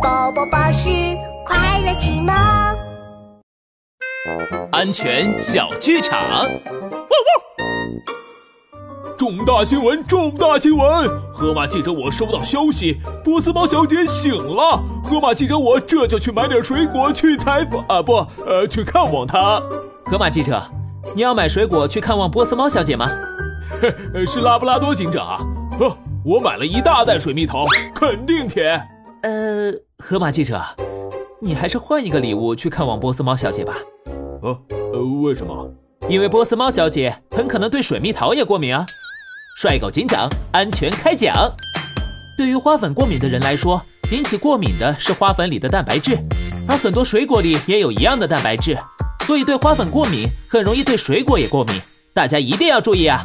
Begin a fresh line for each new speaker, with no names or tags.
宝宝巴士快乐启蒙，
安全小剧场。汪
汪！重大新闻！重大新闻！河马记者，我收到消息，波斯猫小姐醒了。河马记者，我这就去买点水果去采访啊，不，呃，去看望她。
河马记者，你要买水果去看望波斯猫小姐吗？
是拉布拉多警长啊！哦，我买了一大袋水蜜桃，肯定甜。
呃，河马记者，你还是换一个礼物去看望波斯猫小姐吧。
啊呃，为什么？
因为波斯猫小姐很可能对水蜜桃也过敏啊。帅狗警长，安全开讲。对于花粉过敏的人来说，引起过敏的是花粉里的蛋白质，而很多水果里也有一样的蛋白质，所以对花粉过敏很容易对水果也过敏。大家一定要注意啊！